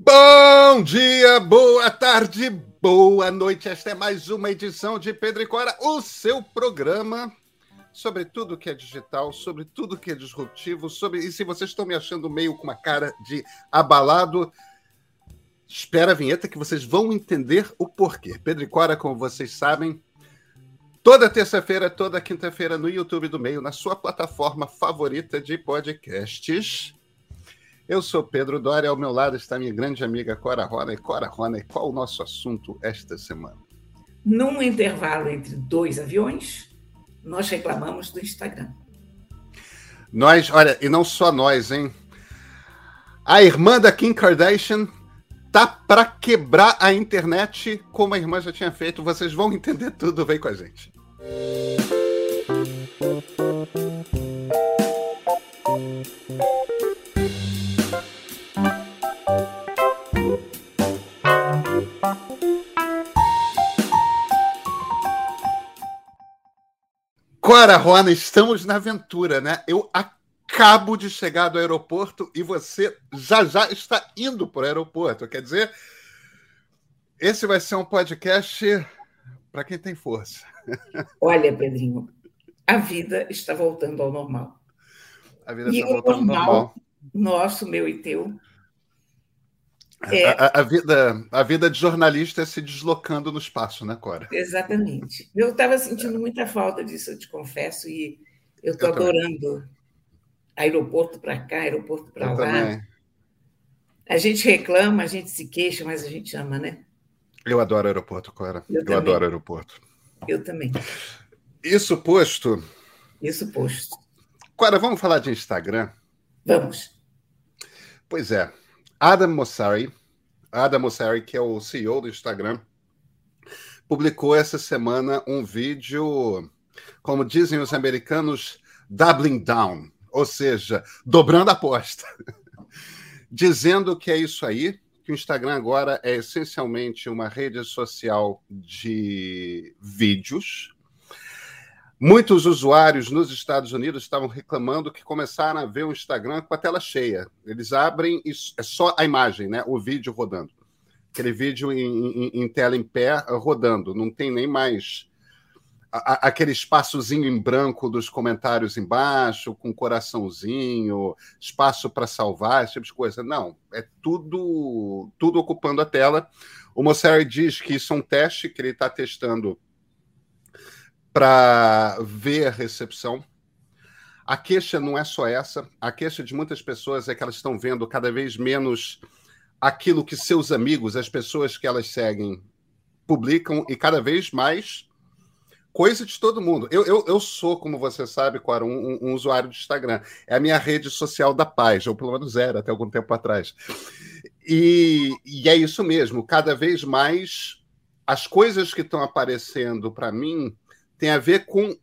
Bom dia, boa tarde, boa noite. Esta é mais uma edição de Pedro e Cora, o seu programa sobre tudo que é digital, sobre tudo que é disruptivo, sobre e se vocês estão me achando meio com uma cara de abalado, espera a vinheta que vocês vão entender o porquê. Pedro e Cora, como vocês sabem, toda terça-feira, toda quinta-feira no YouTube do Meio, na sua plataforma favorita de podcasts. Eu sou Pedro Doria, ao meu lado está minha grande amiga Cora Rona. E Cora Rona, qual o nosso assunto esta semana? Num intervalo entre dois aviões, nós reclamamos do Instagram. Nós, olha, e não só nós, hein? A irmã da Kim Kardashian tá para quebrar a internet como a irmã já tinha feito. Vocês vão entender tudo, vem com a gente. Cora Rona, estamos na aventura, né? Eu acabo de chegar do aeroporto e você já já está indo para o aeroporto. Quer dizer, esse vai ser um podcast para quem tem força. Olha, Pedrinho, a vida está voltando ao normal. A vida e está voltando normal, ao normal. Nosso, meu e teu, é... A, a, vida, a vida de jornalista é se deslocando no espaço, né, Cora? Exatamente. Eu estava sentindo muita falta disso, eu te confesso, e eu estou adorando também. aeroporto para cá, aeroporto para lá. Também. A gente reclama, a gente se queixa, mas a gente ama, né? Eu adoro aeroporto, Cora. Eu, eu adoro aeroporto. Eu também. Isso posto. Isso posto. Cora, vamos falar de Instagram? Vamos. Pois é. Adam Mosseri, Adam Mosseri, que é o CEO do Instagram, publicou essa semana um vídeo, como dizem os americanos, doubling down, ou seja, dobrando a aposta, dizendo que é isso aí, que o Instagram agora é essencialmente uma rede social de vídeos, Muitos usuários nos Estados Unidos estavam reclamando que começaram a ver o Instagram com a tela cheia. Eles abrem e é só a imagem, né? O vídeo rodando. Aquele vídeo em, em, em tela em pé rodando. Não tem nem mais a, aquele espaçozinho em branco dos comentários embaixo, com coraçãozinho, espaço para salvar, esse tipo de coisa. Não, é tudo, tudo ocupando a tela. O Mosseri diz que isso é um teste que ele está testando para ver a recepção. A queixa não é só essa. A queixa de muitas pessoas é que elas estão vendo cada vez menos aquilo que seus amigos, as pessoas que elas seguem, publicam e cada vez mais coisa de todo mundo. Eu, eu, eu sou, como você sabe, Cora, um, um, usuário de Instagram. É a minha rede social da paz, ou pelo menos era até algum tempo atrás. E, e é isso mesmo. Cada vez mais as coisas que estão aparecendo para mim tem a ver com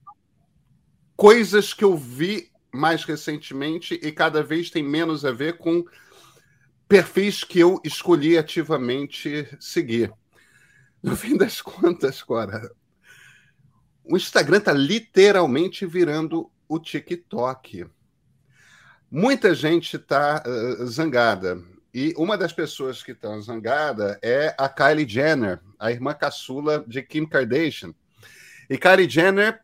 coisas que eu vi mais recentemente e cada vez tem menos a ver com perfis que eu escolhi ativamente seguir. No fim das contas, Cora, o Instagram está literalmente virando o TikTok. Muita gente está uh, zangada. E uma das pessoas que estão zangada é a Kylie Jenner, a irmã caçula de Kim Kardashian. E Kylie Jenner,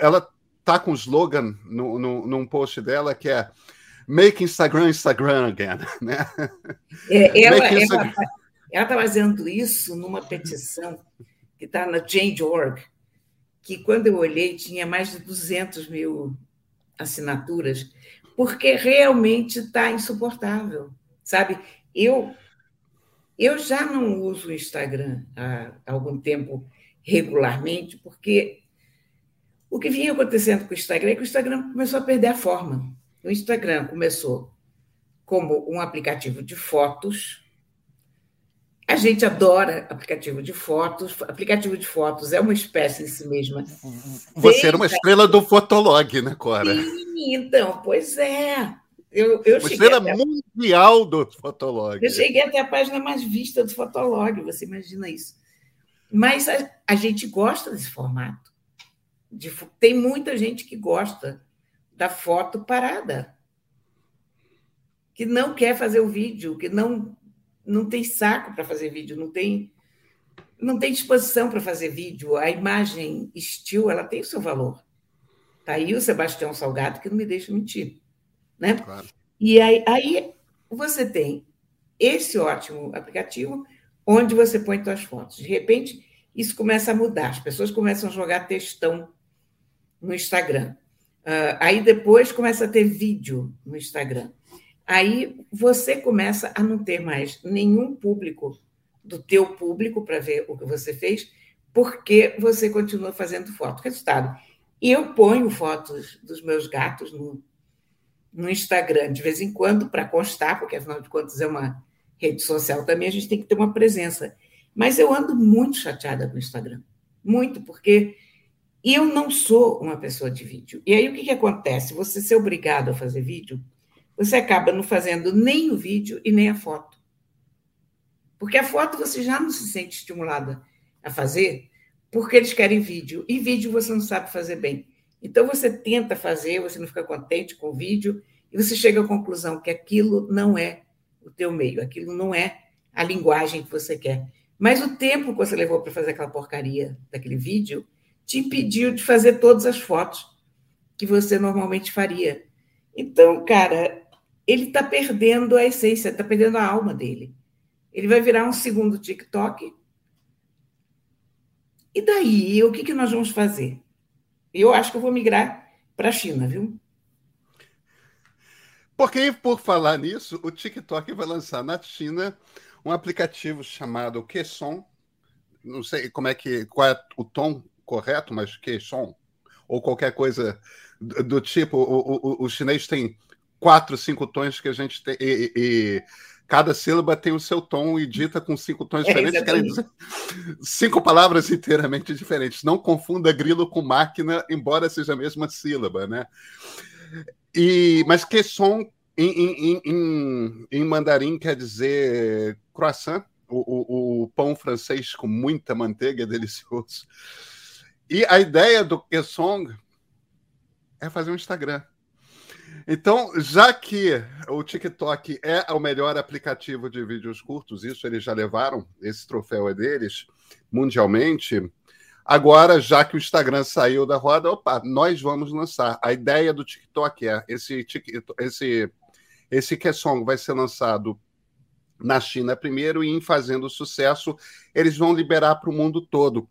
ela tá com um slogan no, no, num post dela que é Make Instagram Instagram again, né? É, ela está fazendo isso numa petição que está na Change.org, que quando eu olhei tinha mais de 200 mil assinaturas, porque realmente está insuportável, sabe? Eu eu já não uso o Instagram há algum tempo regularmente, porque o que vinha acontecendo com o Instagram é que o Instagram começou a perder a forma. O Instagram começou como um aplicativo de fotos. A gente adora aplicativo de fotos. Aplicativo de fotos é uma espécie em si mesma. Você era uma estrela do Fotolog, né, Cora? Sim, então, pois é. Eu, eu uma estrela até... mundial do Fotolog. Eu cheguei até a página mais vista do Fotolog, você imagina isso. Mas a, a gente gosta desse formato. De, tem muita gente que gosta da foto parada. que não quer fazer o vídeo, que não, não tem saco para fazer vídeo, não tem, não tem disposição para fazer vídeo. A imagem estilo, ela tem o seu valor. Está aí o Sebastião Salgado, que não me deixa mentir. Né? Claro. E aí, aí você tem esse ótimo aplicativo onde você põe suas fotos. De repente, isso começa a mudar. As pessoas começam a jogar textão no Instagram. Uh, aí depois começa a ter vídeo no Instagram. Aí você começa a não ter mais nenhum público do teu público para ver o que você fez, porque você continua fazendo foto. Resultado, eu ponho fotos dos meus gatos no, no Instagram de vez em quando para constar, porque afinal de contas é uma rede social também, a gente tem que ter uma presença. Mas eu ando muito chateada com o Instagram. Muito, porque eu não sou uma pessoa de vídeo. E aí o que, que acontece? Você ser obrigado a fazer vídeo, você acaba não fazendo nem o vídeo e nem a foto. Porque a foto você já não se sente estimulada a fazer, porque eles querem vídeo. E vídeo você não sabe fazer bem. Então você tenta fazer, você não fica contente com o vídeo, e você chega à conclusão que aquilo não é o teu meio, aquilo não é a linguagem que você quer. Mas o tempo que você levou para fazer aquela porcaria daquele vídeo te impediu de fazer todas as fotos que você normalmente faria. Então, cara, ele está perdendo a essência, está perdendo a alma dele. Ele vai virar um segundo TikTok. E daí, o que, que nós vamos fazer? Eu acho que eu vou migrar para a China, viu? Porque, por falar nisso, o TikTok vai lançar na China um aplicativo chamado Quesson. Não sei como é que qual é o tom correto, mas Quesson ou qualquer coisa do, do tipo. O, o, o, chinês tem quatro, cinco tons que a gente tem e, e cada sílaba tem o seu tom e dita com cinco tons é, diferentes, querem dizer cinco palavras inteiramente diferentes. Não confunda grilo com máquina, embora seja a mesma sílaba, né? E, mas Quesson em, em, em, em mandarim quer dizer croissant, o, o, o, pão francês com muita manteiga, delicioso. E a ideia do Kesong é fazer um Instagram. Então, já que o TikTok é o melhor aplicativo de vídeos curtos, isso eles já levaram, esse troféu é deles, mundialmente. Agora, já que o Instagram saiu da roda, opa, nós vamos lançar. A ideia do TikTok é esse, esse esse Kesong vai ser lançado na China primeiro e, em fazendo sucesso, eles vão liberar para o mundo todo.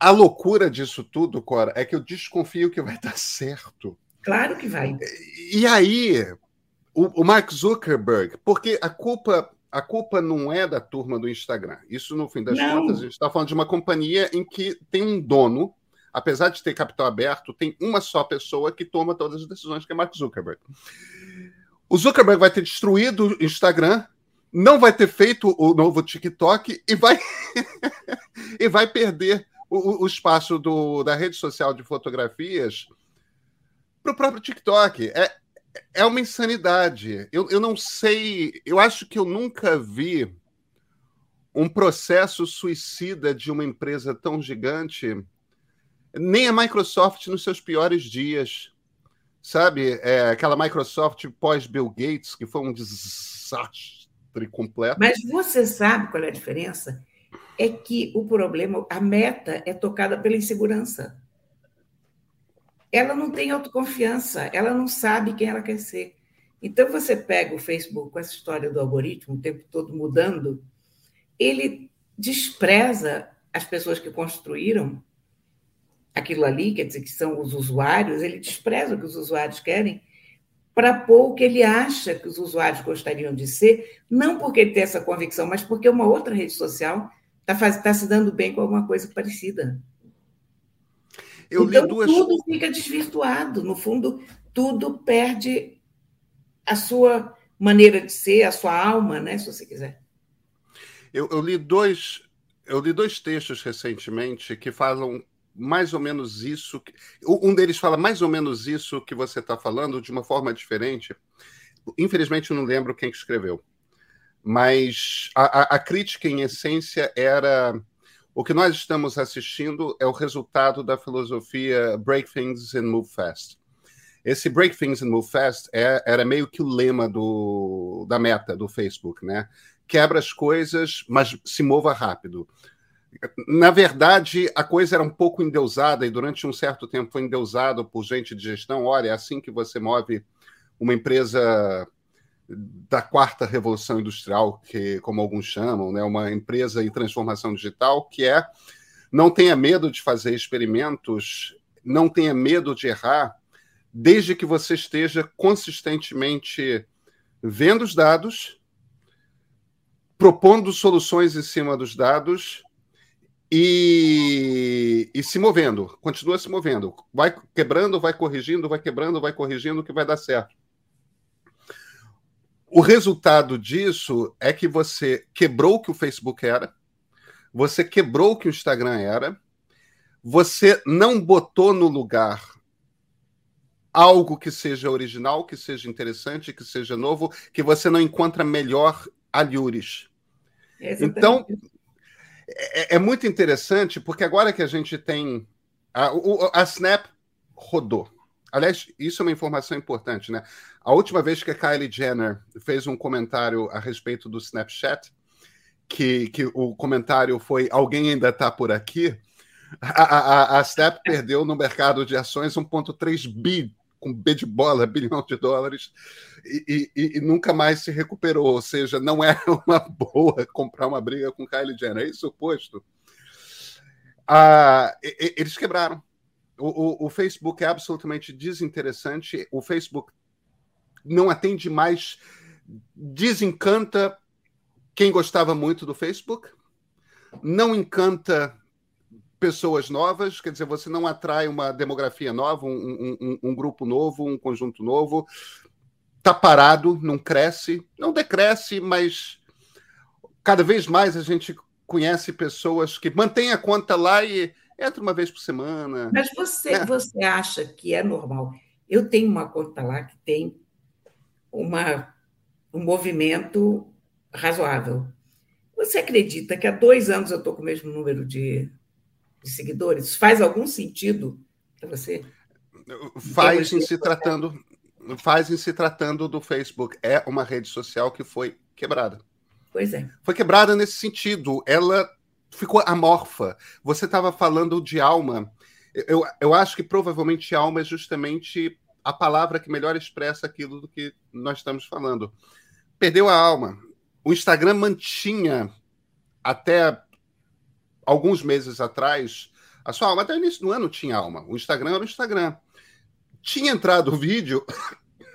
A loucura disso tudo, Cora, é que eu desconfio que vai dar certo. Claro que vai. E aí, o, o Mark Zuckerberg, porque a culpa a culpa não é da turma do Instagram. Isso, no fim das não. contas, a gente está falando de uma companhia em que tem um dono, apesar de ter capital aberto, tem uma só pessoa que toma todas as decisões, que é Mark Zuckerberg. O Zuckerberg vai ter destruído o Instagram, não vai ter feito o novo TikTok e vai, e vai perder o, o espaço do, da rede social de fotografias para o próprio TikTok. É, é uma insanidade. Eu, eu não sei, eu acho que eu nunca vi um processo suicida de uma empresa tão gigante, nem a Microsoft nos seus piores dias sabe? É, aquela Microsoft pós-Bill Gates, que foi um desastre completo. Mas você sabe qual é a diferença? É que o problema, a meta é tocada pela insegurança. Ela não tem autoconfiança, ela não sabe quem ela quer ser. Então, você pega o Facebook com essa história do algoritmo, o tempo todo mudando, ele despreza as pessoas que construíram aquilo ali, quer dizer, que são os usuários, ele despreza o que os usuários querem para pôr o que ele acha que os usuários gostariam de ser, não porque ele tem essa convicção, mas porque uma outra rede social está tá se dando bem com alguma coisa parecida. Eu então, duas... tudo fica desvirtuado. No fundo, tudo perde a sua maneira de ser, a sua alma, né, se você quiser. Eu, eu li dois eu li dois textos recentemente que falam mais ou menos isso. Um deles fala mais ou menos isso que você está falando de uma forma diferente. Infelizmente, eu não lembro quem escreveu. Mas a, a, a crítica, em essência, era o que nós estamos assistindo é o resultado da filosofia Break Things and Move Fast. esse Break Things and Move Fast é, era meio que o lema do, da meta do Facebook, né? Quebra as coisas, mas se mova rápido. Na verdade, a coisa era um pouco endeusada e durante um certo tempo foi endeusado por gente de gestão. Olha, é assim que você move uma empresa da quarta revolução industrial, que como alguns chamam, né, uma empresa em transformação digital, que é não tenha medo de fazer experimentos, não tenha medo de errar, desde que você esteja consistentemente vendo os dados, propondo soluções em cima dos dados e, e, se movendo, continua se movendo. Vai quebrando, vai corrigindo, vai quebrando, vai corrigindo, que vai dar certo. O resultado disso é que você quebrou o que o Facebook era, você quebrou o que o Instagram era, você não botou no lugar algo que seja original, que seja interessante, que seja novo, que você não encontra melhor alhures. Então, é, é, muito interessante, porque agora que a gente tem. A, a Snap rodou. Aliás, isso é uma informação importante, né? A última vez que a Kylie Jenner fez um comentário a respeito do Snapchat, que, que o comentário foi alguém ainda está por aqui, a, a, a Snap perdeu no mercado de ações 1,3 bi com B de bola, bilhão de dólares, e, e, e, nunca mais se recuperou. Ou seja, não é uma boa comprar uma briga com Kylie Jenner. É isso oposto. Ah, eles quebraram. O, o, Facebook é absolutamente desinteressante. O Facebook não atende mais, desencanta quem gostava muito do Facebook, não encanta pessoas novas, quer dizer, você não atrai uma demografia nova, um, um, um grupo novo, um conjunto novo. Está parado, não cresce, não decresce, mas cada vez mais a gente conhece pessoas que mantêm a conta lá e entra uma vez por semana. Mas você, é. você acha que é normal? Eu tenho uma conta lá que tem uma, um movimento razoável. Você acredita que há dois anos eu estou com o mesmo número de de seguidores? Faz algum sentido para você? Faz em se tratando, faz em se tratando do Facebook. É uma rede social que foi quebrada. Pois é. Foi quebrada nesse sentido. Ela ficou amorfa. Você estava falando de alma. Eu, eu acho que provavelmente alma é justamente a palavra que melhor expressa aquilo do que nós estamos falando. Perdeu a alma. O Instagram mantinha até alguns meses atrás, a sua alma até o início do ano tinha alma. O Instagram era o Instagram. Tinha entrado o vídeo.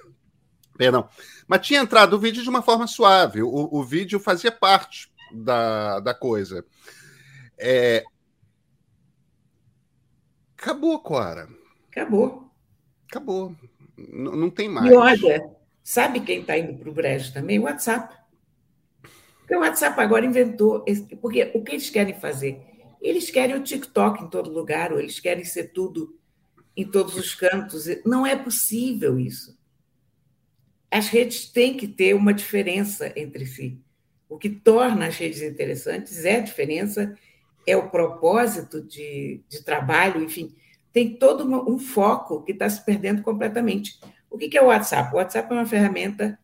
Perdão. Mas tinha entrado o vídeo de uma forma suave. O, o vídeo fazia parte da, da coisa. É... Acabou, Cora. Acabou. Acabou. N não tem mais. E olha, sabe quem está indo para o brejo também? O WhatsApp. Porque o WhatsApp agora inventou. Esse, porque o que eles querem fazer? Eles querem o TikTok em todo lugar, ou eles querem ser tudo em todos os cantos. Não é possível isso. As redes têm que ter uma diferença entre si. O que torna as redes interessantes é a diferença, é o propósito de, de trabalho, enfim, tem todo um foco que está se perdendo completamente. O que é o WhatsApp? O WhatsApp é uma ferramenta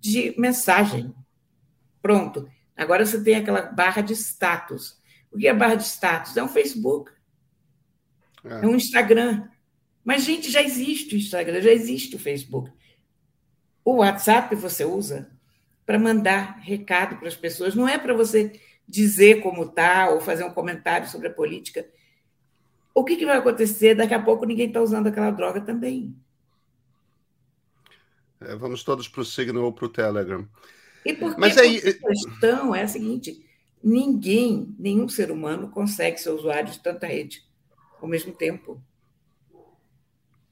de mensagem. Pronto. Agora você tem aquela barra de status. O que é barra de status? É um Facebook. É, é um Instagram. Mas, gente, já existe o Instagram, já existe o Facebook. O WhatsApp você usa para mandar recado para as pessoas, não é para você dizer como está ou fazer um comentário sobre a política. O que, que vai acontecer? Daqui a pouco ninguém está usando aquela droga também. É, vamos todos para o Signal ou para o Telegram. E porque Mas aí... a questão é a seguinte: ninguém, nenhum ser humano consegue ser usuário de tanta rede ao mesmo tempo.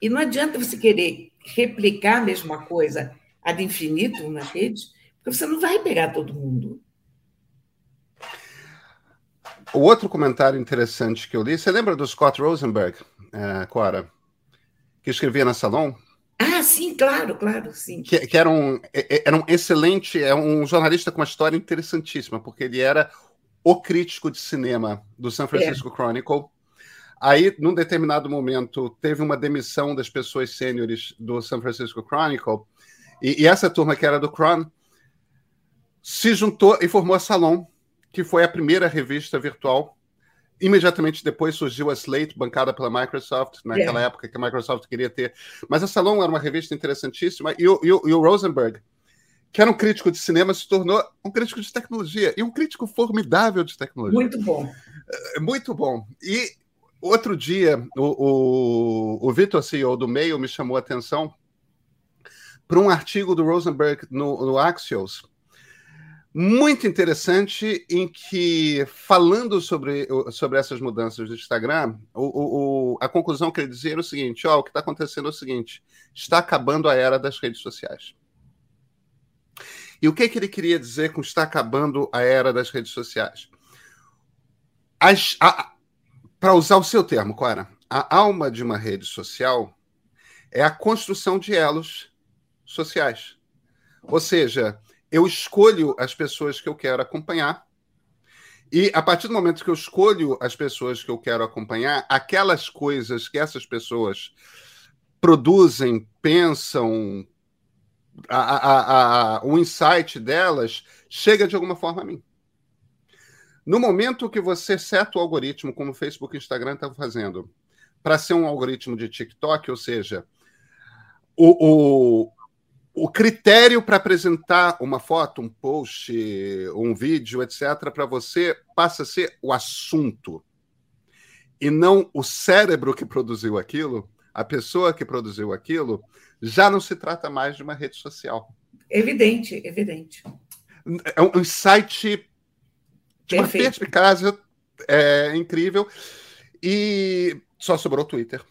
E não adianta você querer replicar a mesma coisa ad infinito na rede, porque você não vai pegar todo mundo. O outro comentário interessante que eu li, você lembra do Scott Rosenberg, é, Cora, que escrevia na Salon? Ah, sim, claro, claro, sim. Que, que era, um, é, é, era um excelente, é um jornalista com uma história interessantíssima, porque ele era o crítico de cinema do San Francisco é. Chronicle. Aí, num determinado momento, teve uma demissão das pessoas sêniores do San Francisco Chronicle, e, e, essa turma que era do Cron se juntou e formou a Salon, que foi a primeira revista virtual. Imediatamente depois surgiu a Slate, bancada pela Microsoft, naquela yeah. época que a Microsoft queria ter. Mas a Salon era uma revista interessantíssima, e o, e o, e o Rosenberg, que era um crítico de cinema, se tornou um crítico de tecnologia, e um crítico formidável de tecnologia. Muito bom. É, muito bom. E Outro dia, o, o, o Vitor, CEO do Mail, me chamou a atenção para um artigo do Rosenberg no, no Axios, muito interessante, em que, falando sobre, sobre essas mudanças do Instagram, o, o, a conclusão que ele dizia era o seguinte: ó, o que está acontecendo é o seguinte, está acabando a era das redes sociais. E o que, que ele queria dizer com está acabando a era das redes sociais? Para usar o seu termo, Cora, a alma de uma rede social é a construção de elos sociais. Ou seja, eu escolho as pessoas que eu quero acompanhar. E a partir do momento que eu escolho as pessoas que eu quero acompanhar, aquelas coisas que essas pessoas produzem, pensam, a, a, a, o insight delas chega de alguma forma a mim. No momento que você seta o algoritmo, como o Facebook e Instagram estão fazendo, para ser um algoritmo de TikTok, ou seja, o, o, o critério para apresentar uma foto, um post, um vídeo, etc., para você passa a ser o assunto e não o cérebro que produziu aquilo, a pessoa que produziu aquilo, já não se trata mais de uma rede social. Evidente, evidente. É um insight uma perspicácia é, incrível. E só sobrou o Twitter.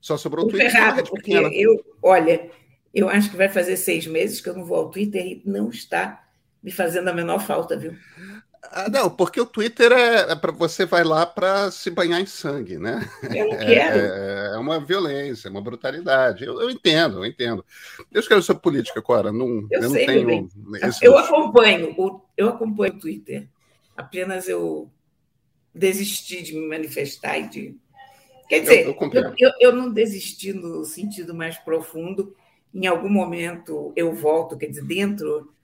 Só sobrou o Twitter. Ferrado, porque eu, olha, eu acho que vai fazer seis meses que eu não vou ao Twitter e não está me fazendo a menor falta, viu? Ah, não, porque o Twitter é, é para você vai lá para se banhar em sangue, né? Eu não quero. É, é uma violência, é uma brutalidade. Eu, eu, entendo, eu entendo. Eu escrevo sobre política, Cora. Não, eu, eu sei, não tenho. Eu acompanho, o, eu acompanho o Twitter. Apenas eu desisti de me manifestar e de. Quer dizer, eu, eu, eu não desisti no sentido mais profundo. Em algum momento eu volto, quer dizer, dentro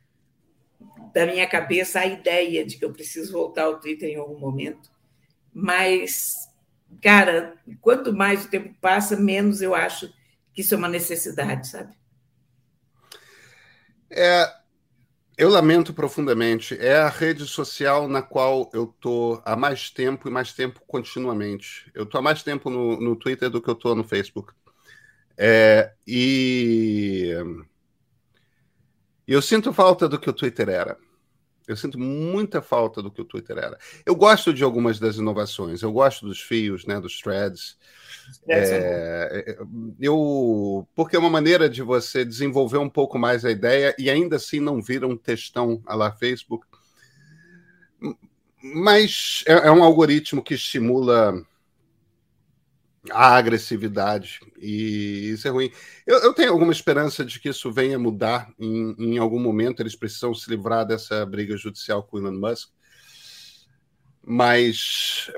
da minha cabeça a ideia de que eu preciso voltar ao Twitter em algum momento. Mas, cara, quanto mais o tempo passa, menos eu acho que isso é uma necessidade, sabe? É, eu lamento profundamente. É a rede social na qual eu tô há mais tempo e mais tempo continuamente. Eu tô há mais tempo no, no Twitter do que eu tô no Facebook. É, e eu sinto falta do que o Twitter era. Eu sinto muita falta do que o Twitter era. Eu gosto de algumas das inovações, eu gosto dos fios, né, dos threads. É, é, é, eu, porque é uma maneira de você desenvolver um pouco mais a ideia e ainda assim não vira um textão a lá Facebook. Mas é, é um algoritmo que estimula a agressividade, e isso é ruim. Eu, eu, tenho alguma esperança de que isso venha mudar em, em, algum momento, eles precisam se livrar dessa briga judicial com Elon Musk, mas,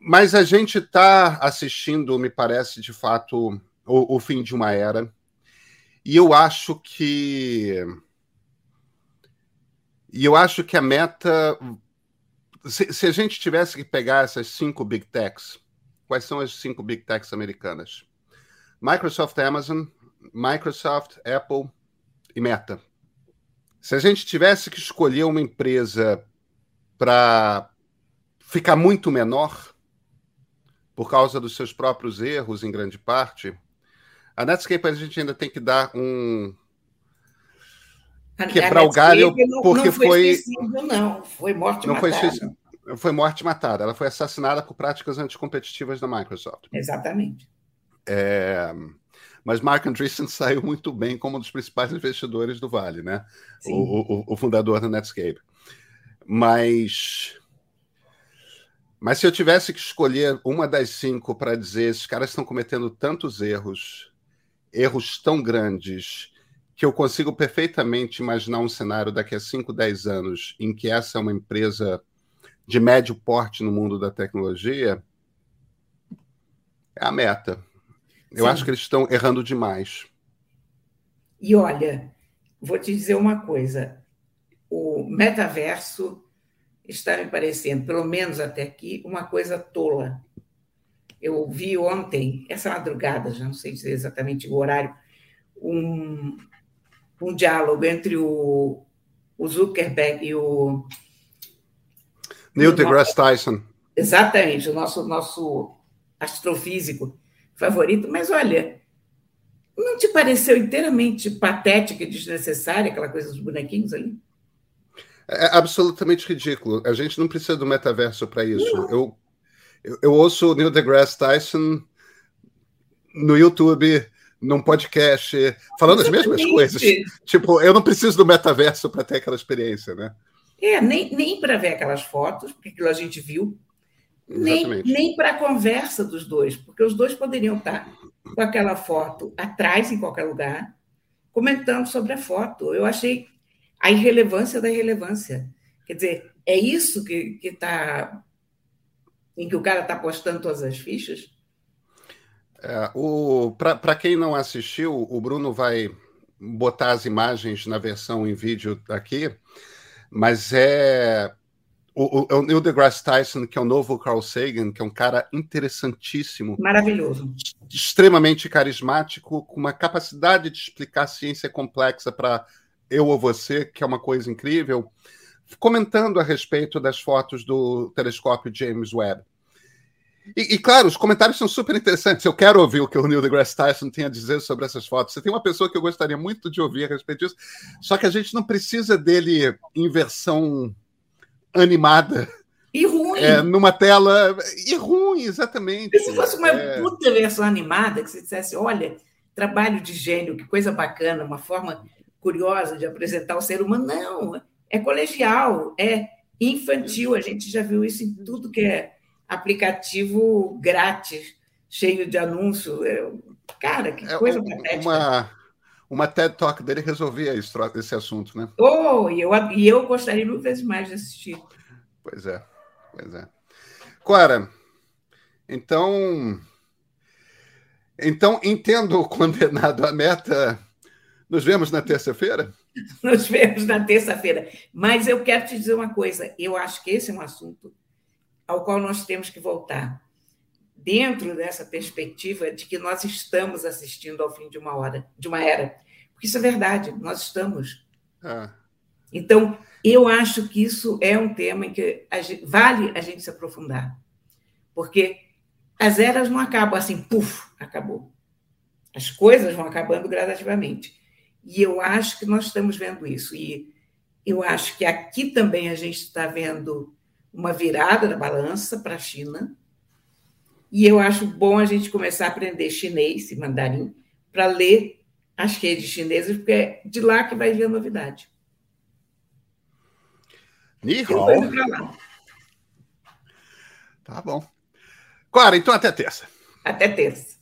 mas a gente está assistindo, me parece, de fato, o, o fim de uma era, e eu acho que. E eu acho que a meta. Se, se a gente tivesse que pegar essas cinco big techs, Quais são as cinco big techs americanas? Microsoft, Amazon, Microsoft, Apple e Meta. Se a gente tivesse que escolher uma empresa para ficar muito menor, por causa dos seus próprios erros, em grande parte, a Netscape a gente ainda tem que dar um. Quebrar o galho, porque não foi. Foi, não, foi morte não Foi foi morte matada. Ela foi assassinada por práticas anticompetitivas da Microsoft. Exatamente. É, mas Mark Andreessen saiu muito bem como um dos principais investidores do Vale, né? O, o, o, fundador da Netscape. Mas, mas se eu tivesse que escolher uma das cinco para dizer esses caras estão cometendo tantos erros, erros tão grandes, que eu consigo perfeitamente imaginar um cenário daqui a 5, 10 anos em que essa é uma empresa de médio porte no mundo da tecnologia, é a meta. Eu Sim. acho que eles estão errando demais. E olha, vou te dizer uma coisa: o metaverso está me parecendo, pelo menos até aqui, uma coisa tola. Eu vi ontem, essa madrugada, já não sei dizer exatamente o horário, um, um diálogo entre o, o Zuckerberg e o. Neil deGrasse Tyson. Exatamente, o nosso, nosso astrofísico favorito. Mas olha, não te pareceu inteiramente patética e desnecessária aquela coisa dos bonequinhos ali? É absolutamente ridículo. A gente não precisa do metaverso para isso. Eu, eu, eu, ouço o Neil deGrasse Tyson no YouTube, num podcast, falando Exatamente. as mesmas coisas. Tipo, eu não preciso do metaverso para ter aquela experiência, né? É, nem, nem para ver aquelas fotos, porque aquilo a gente viu, nem, nem para a conversa dos dois, porque os dois poderiam estar com aquela foto atrás, em qualquer lugar, comentando sobre a foto. Eu achei a irrelevância da irrelevância. Quer dizer, é isso que está. em que o cara está postando todas as fichas? É, Para quem não assistiu, o Bruno vai botar as imagens na versão em vídeo aqui, mas é o, o, o Neil deGrasse Tyson, que é o novo Carl Sagan, que é um cara interessantíssimo. Maravilhoso. Extremamente carismático, com uma capacidade de explicar ciência complexa para eu ou você, que é uma coisa incrível, comentando a respeito das fotos do telescópio James Webb. E, e, claro, os comentários são super interessantes. Eu quero ouvir o que o Neil deGrasse Tyson tem a dizer sobre essas fotos. Você tem uma pessoa que eu gostaria muito de ouvir a respeito disso, só que a gente não precisa dele em versão animada. E ruim. É, numa tela. E ruim, exatamente. Se fosse uma é... puta versão animada, que você dissesse, olha, trabalho de gênio, que coisa bacana, uma forma curiosa de apresentar o ser humano. Não, é colegial, é infantil. A gente já viu isso em tudo que é aplicativo grátis, cheio de anúncio. É, cara, que é, coisa patética. Uma, uma TED Talk dele resolvia isso, esse assunto, né? Oh, e eu, e eu gostaria mil vezes mais de assistir. Pois é, pois é. Cora, então. Então, entendo o condenado à meta nos vemos na terça-feira? Nos vemos na terça-feira. Mas eu quero te dizer uma coisa: eu acho que esse é um assunto ao qual nós temos que voltar. Dentro dessa perspectiva de que nós estamos assistindo ao fim de uma hora, de uma era. Porque isso é verdade, nós estamos. Ah. Então, eu acho que isso é um tema em que a gente, vale a gente se aprofundar. Porque as eras não acabam assim, puf, acabou. As coisas vão acabando gradativamente. E eu acho que nós estamos vendo isso. E eu acho que aqui também a gente está vendo uma virada da balança para a China. E eu acho bom a gente começar a aprender chinês e mandarim para ler as redes chinesas, porque é de lá que vai vir a novidade. Ni hao. Tá bom. Clara, então até terça. Até terça.